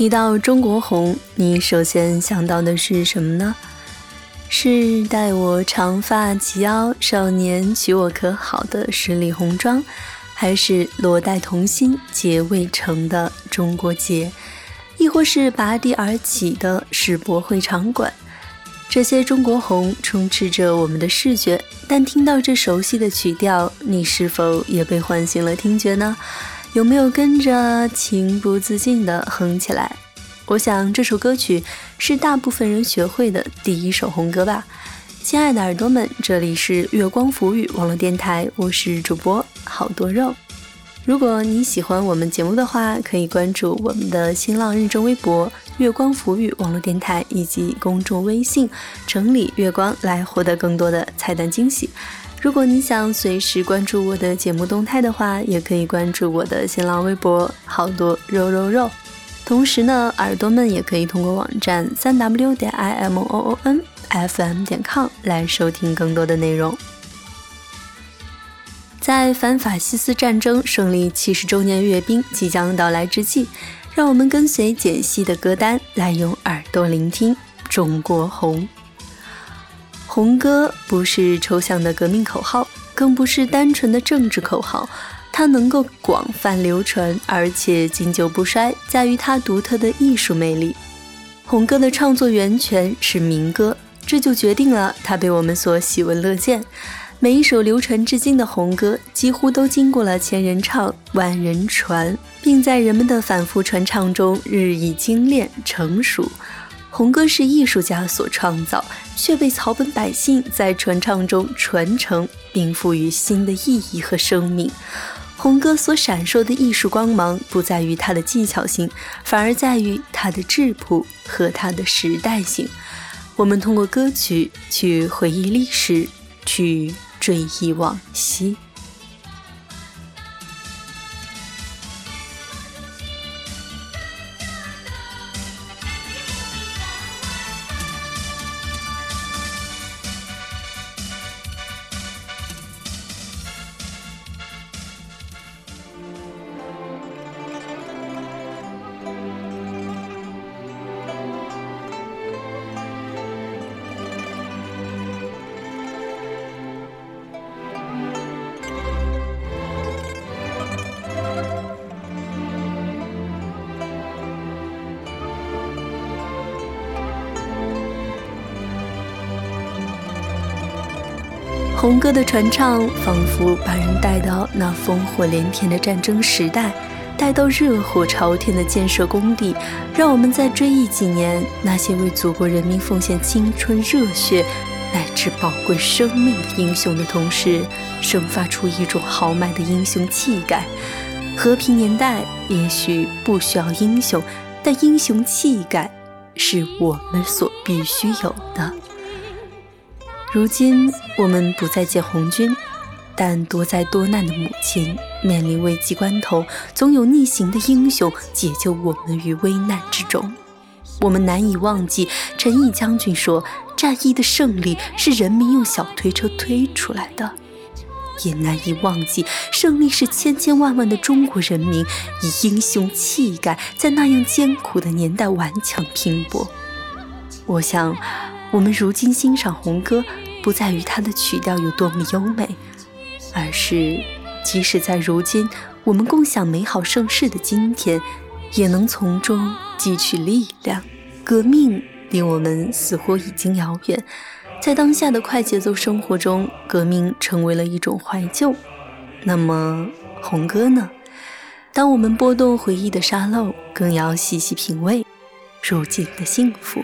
提到中国红，你首先想到的是什么呢？是待我长发及腰，少年娶我可好的十里红妆，还是罗带童心结未成的中国结，亦或是拔地而起的世博会场馆？这些中国红充斥着我们的视觉，但听到这熟悉的曲调，你是否也被唤醒了听觉呢？有没有跟着情不自禁地哼起来？我想这首歌曲是大部分人学会的第一首红歌吧。亲爱的耳朵们，这里是月光浮语网络电台，我是主播好多肉。如果你喜欢我们节目的话，可以关注我们的新浪认证微博“月光浮语网络电台”以及公众微信“城里月光”来获得更多的彩蛋惊喜。如果你想随时关注我的节目动态的话，也可以关注我的新浪微博“好多肉肉肉”。同时呢，耳朵们也可以通过网站三 w 点 i m o o n f m 点 com 来收听更多的内容。在反法西斯战争胜利七十周年阅兵即将到来之际，让我们跟随简析的歌单来用耳朵聆听《中国红》。红歌不是抽象的革命口号，更不是单纯的政治口号。它能够广泛流传，而且经久不衰，在于它独特的艺术魅力。红歌的创作源泉是民歌，这就决定了它被我们所喜闻乐见。每一首流传至今的红歌，几乎都经过了千人唱、万人传，并在人们的反复传唱中日益精炼成熟。红歌是艺术家所创造，却被草本百姓在传唱中传承，并赋予新的意义和生命。红歌所闪烁的艺术光芒，不在于它的技巧性，反而在于它的质朴和它的时代性。我们通过歌曲去回忆历史，去追忆往昔。歌的传唱，仿佛把人带到那烽火连天的战争时代，带到热火朝天的建设工地，让我们在追忆几年那些为祖国人民奉献青春热血乃至宝贵生命的英雄的同时，生发出一种豪迈的英雄气概。和平年代也许不需要英雄，但英雄气概是我们所必须有的。如今我们不再见红军，但多灾多难的母亲面临危机关头，总有逆行的英雄解救我们于危难之中。我们难以忘记陈毅将军说：“战役的胜利是人民用小推车推出来的。”也难以忘记胜利是千千万万的中国人民以英雄气概，在那样艰苦的年代顽强拼搏。我想。我们如今欣赏红歌，不在于它的曲调有多么优美，而是即使在如今我们共享美好盛世的今天，也能从中汲取力量。革命离我们似乎已经遥远，在当下的快节奏生活中，革命成为了一种怀旧。那么红歌呢？当我们拨动回忆的沙漏，更要细细品味如今的幸福。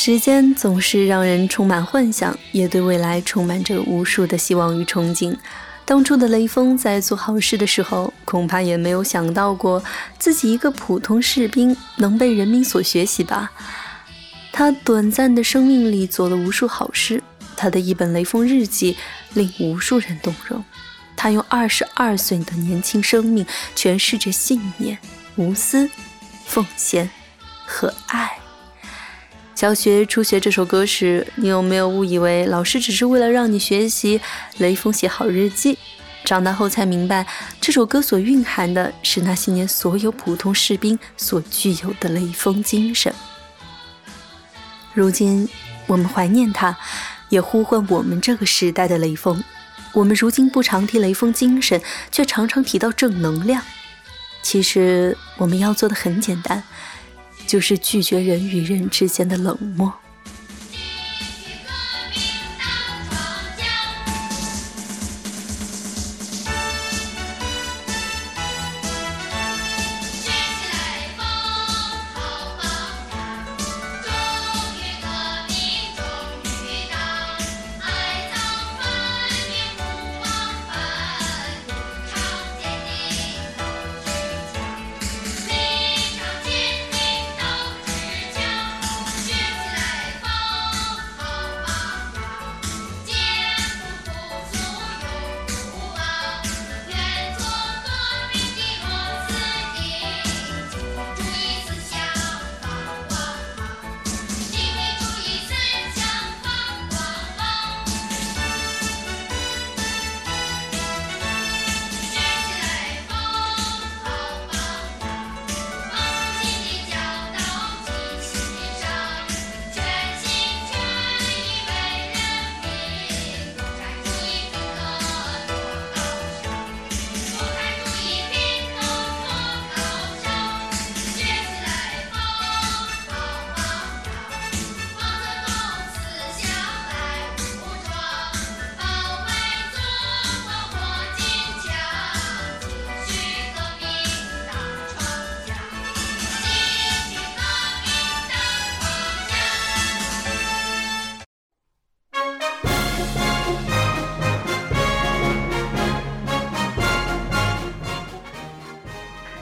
时间总是让人充满幻想，也对未来充满着无数的希望与憧憬。当初的雷锋在做好事的时候，恐怕也没有想到过自己一个普通士兵能被人民所学习吧。他短暂的生命里做了无数好事，他的一本《雷锋日记》令无数人动容。他用二十二岁的年轻生命诠释着信念、无私、奉献和爱。小学初学这首歌时，你有没有误以为老师只是为了让你学习雷锋写好日记？长大后才明白，这首歌所蕴含的是那些年所有普通士兵所具有的雷锋精神。如今，我们怀念他，也呼唤我们这个时代的雷锋。我们如今不常提雷锋精神，却常常提到正能量。其实，我们要做的很简单。就是拒绝人与人之间的冷漠。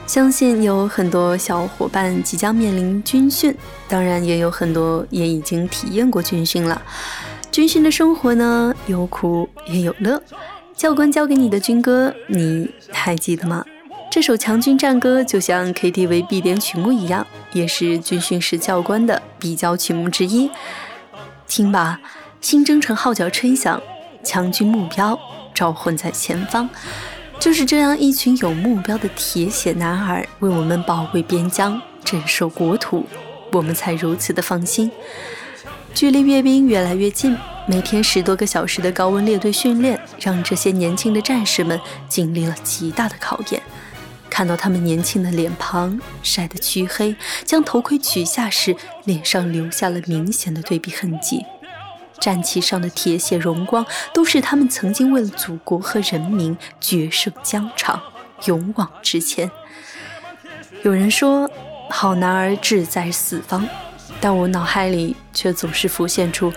相信有很多小伙伴即将面临军训，当然也有很多也已经体验过军训了。军训的生活呢，有苦也有乐。教官教给你的军歌，你还记得吗？这首强军战歌就像 KTV 必点曲目一样，也是军训时教官的必教曲目之一。听吧，新征程号角吹响，强军目标召唤在前方。就是这样一群有目标的铁血男儿，为我们保卫边疆、镇守国土，我们才如此的放心。距离阅兵越来越近，每天十多个小时的高温列队训练，让这些年轻的战士们经历了极大的考验。看到他们年轻的脸庞晒得黢黑，将头盔取下时，脸上留下了明显的对比痕迹。战旗上的铁血荣光，都是他们曾经为了祖国和人民决胜疆场、勇往直前。有人说，好男儿志在四方，但我脑海里却总是浮现出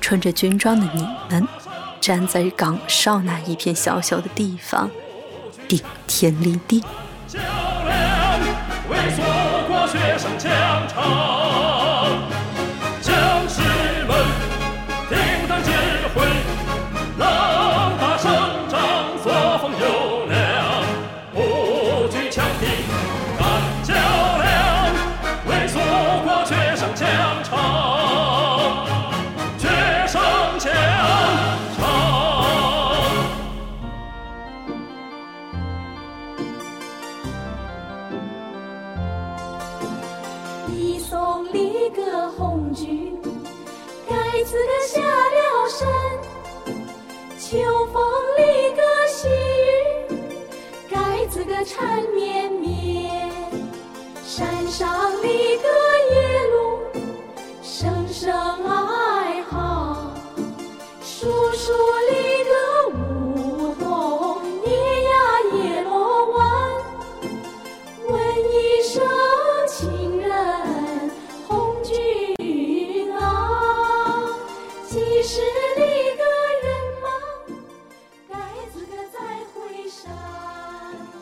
穿着军装的你们，站在岗哨那一片小小的地方，顶天立地。为祖国决胜疆场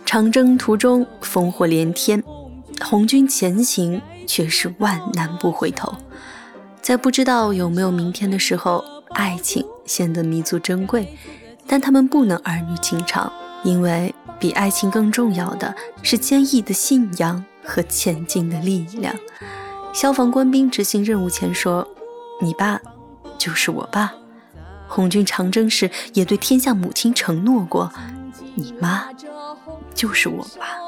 长征途中烽火连天，红军前行却是万难不回头。在不知道有没有明天的时候，爱情显得弥足珍贵，但他们不能儿女情长，因为比爱情更重要的是坚毅的信仰和前进的力量。消防官兵执行任务前说：“你爸就是我爸。”红军长征时也对天下母亲承诺过：“你妈。”就是我吧。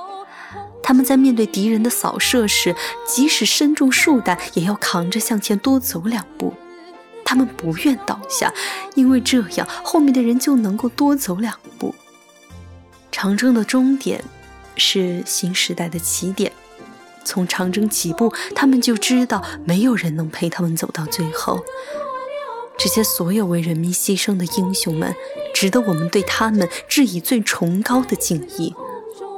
他们在面对敌人的扫射时，即使身中数弹，也要扛着向前多走两步。他们不愿倒下，因为这样后面的人就能够多走两步。长征的终点是新时代的起点。从长征起步，他们就知道没有人能陪他们走到最后。这些所有为人民牺牲的英雄们，值得我们对他们致以最崇高的敬意。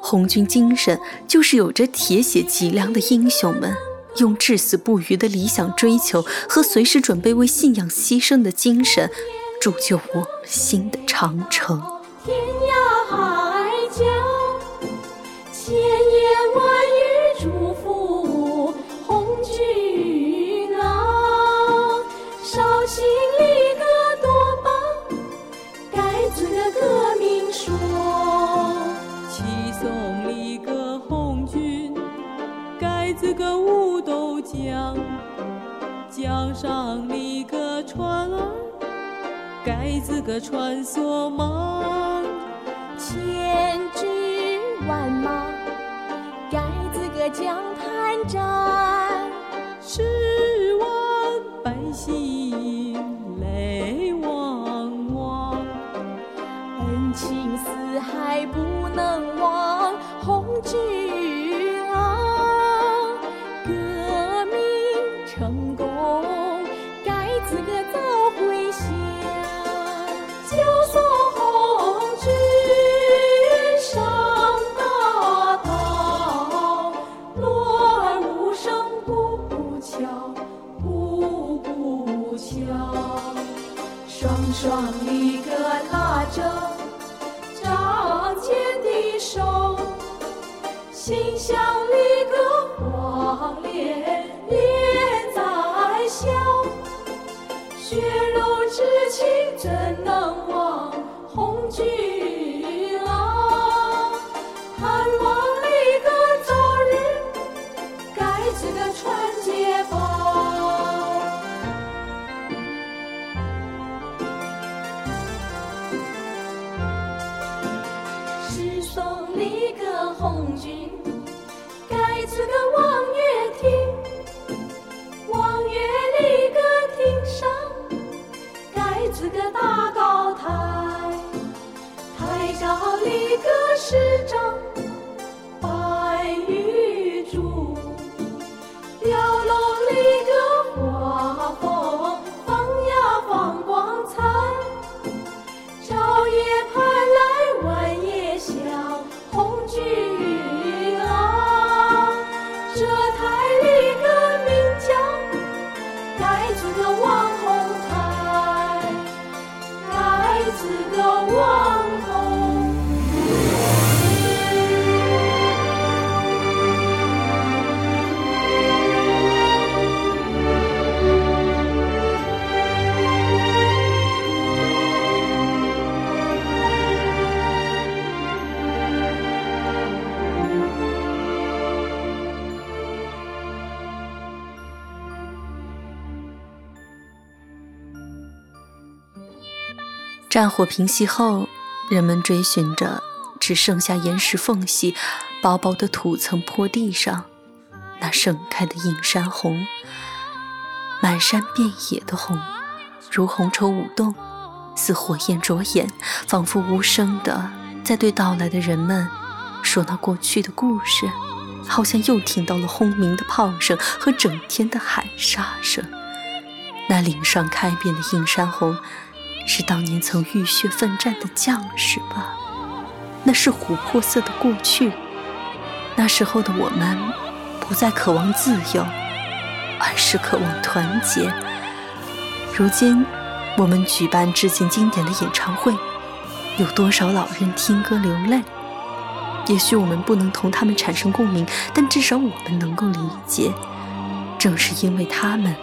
红军精神就是有着铁血脊梁的英雄们，用至死不渝的理想追求和随时准备为信仰牺牲的精神，铸就我们新的长城。上你个船儿，盖子个穿梭忙，千军万马，盖子个江滩长，心向离歌黄连连在笑，血肉之情怎能忘？战火平息后，人们追寻着只剩下岩石缝隙、薄薄的土层坡地上那盛开的映山红，满山遍野的红，如红绸舞动，似火焰灼眼，仿佛无声的在对到来的人们说那过去的故事，好像又听到了轰鸣的炮声和整天的喊杀声。那岭上开遍的映山红。是当年曾浴血奋战的将士吧？那是琥珀色的过去。那时候的我们，不再渴望自由，而是渴望团结。如今，我们举办致敬经典的演唱会，有多少老人听歌流泪？也许我们不能同他们产生共鸣，但至少我们能够理解。正是因为他们。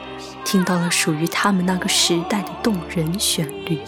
听到了属于他们那个时代的动人旋律。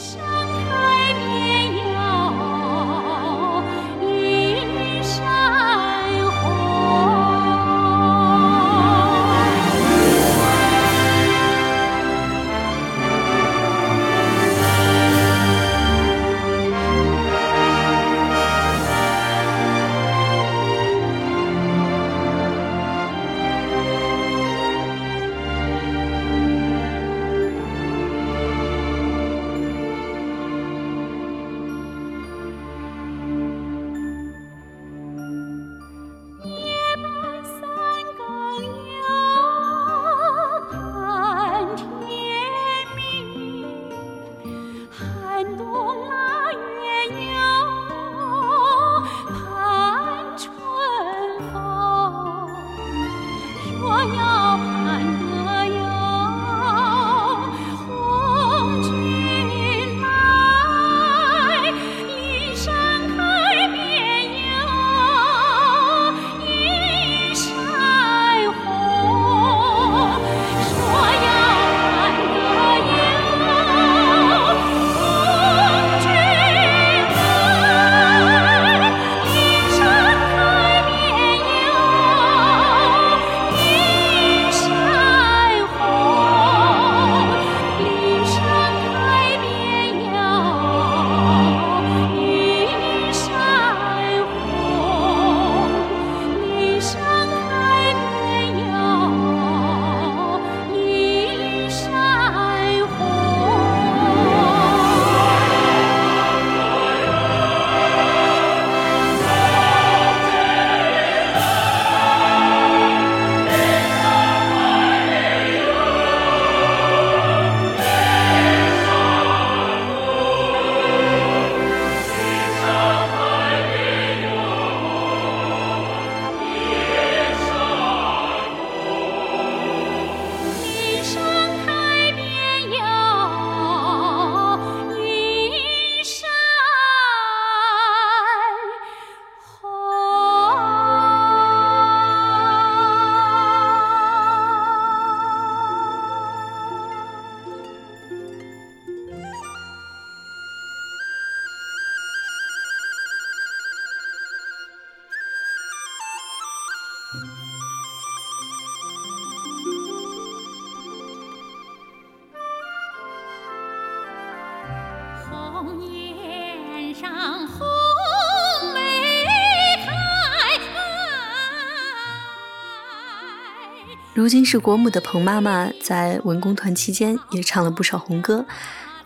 如今是国母的彭妈妈，在文工团期间也唱了不少红歌，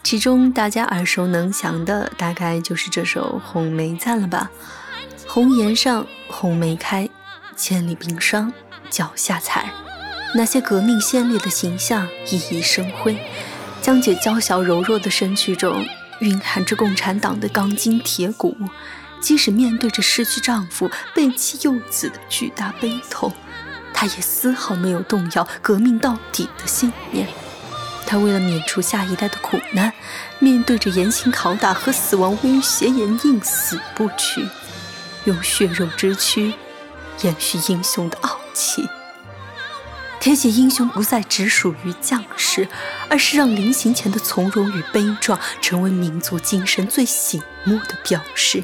其中大家耳熟能详的，大概就是这首《红梅赞》了吧？红颜上红梅开，千里冰霜脚下踩。那些革命先烈的形象熠熠生辉，江姐娇小柔弱的身躯中蕴含着共产党的钢筋铁骨，即使面对着失去丈夫、背弃幼子的巨大悲痛。他也丝毫没有动摇革命到底的信念。他为了免除下一代的苦难，面对着严刑拷打和死亡威胁，也宁死不屈，用血肉之躯延续英雄的傲气。铁血英雄不再只属于将士，而是让临行前的从容与悲壮，成为民族精神最醒目的标识。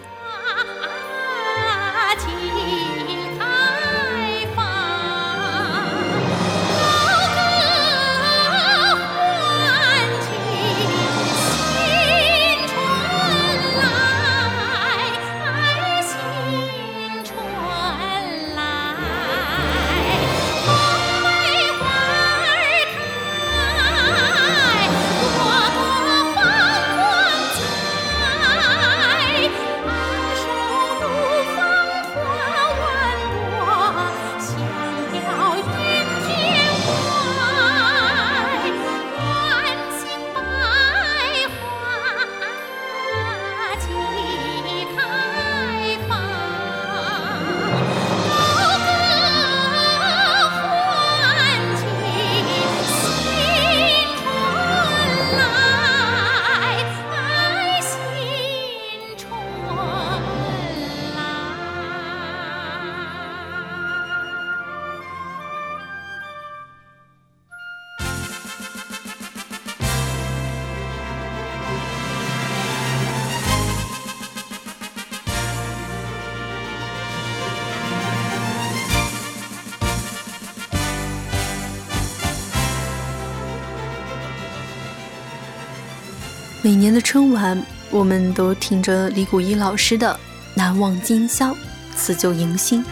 每年的春晚，我们都听着李谷一老师的《难忘今宵，辞旧迎新》。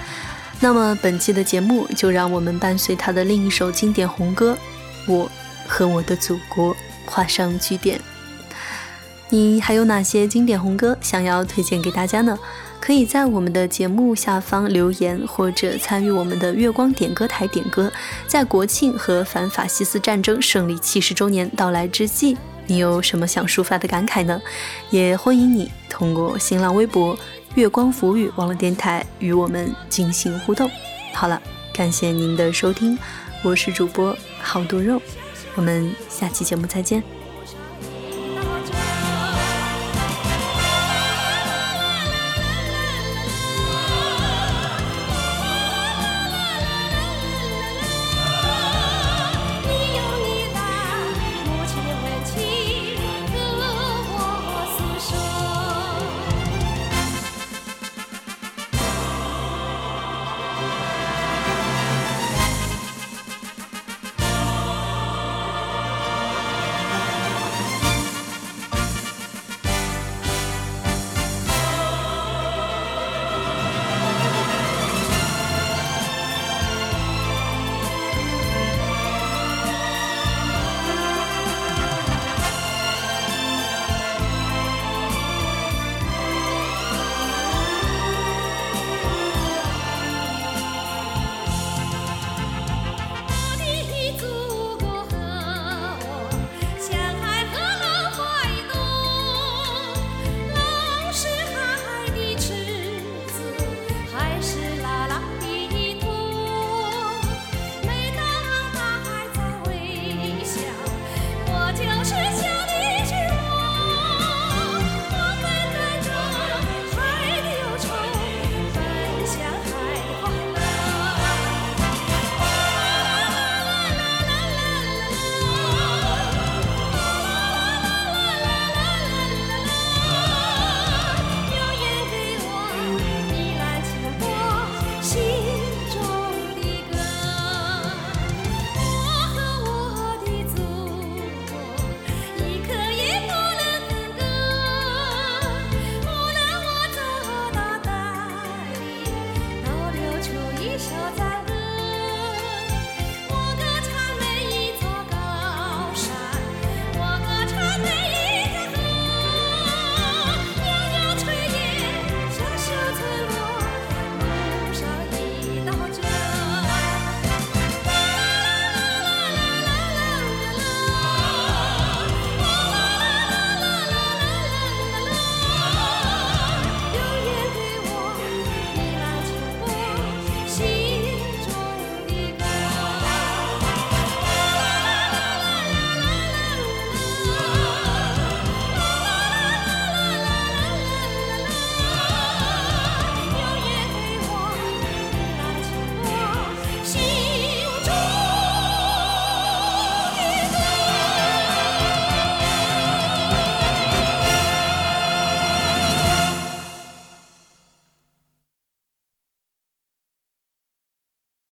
那么本期的节目，就让我们伴随他的另一首经典红歌《我和我的祖国》画上句点。你还有哪些经典红歌想要推荐给大家呢？可以在我们的节目下方留言，或者参与我们的月光点歌台点歌。在国庆和反法西斯战争胜利七十周年到来之际，你有什么想抒发的感慨呢？也欢迎你通过新浪微博“月光浮语”网络电台与我们进行互动。好了，感谢您的收听，我是主播好多肉，我们下期节目再见。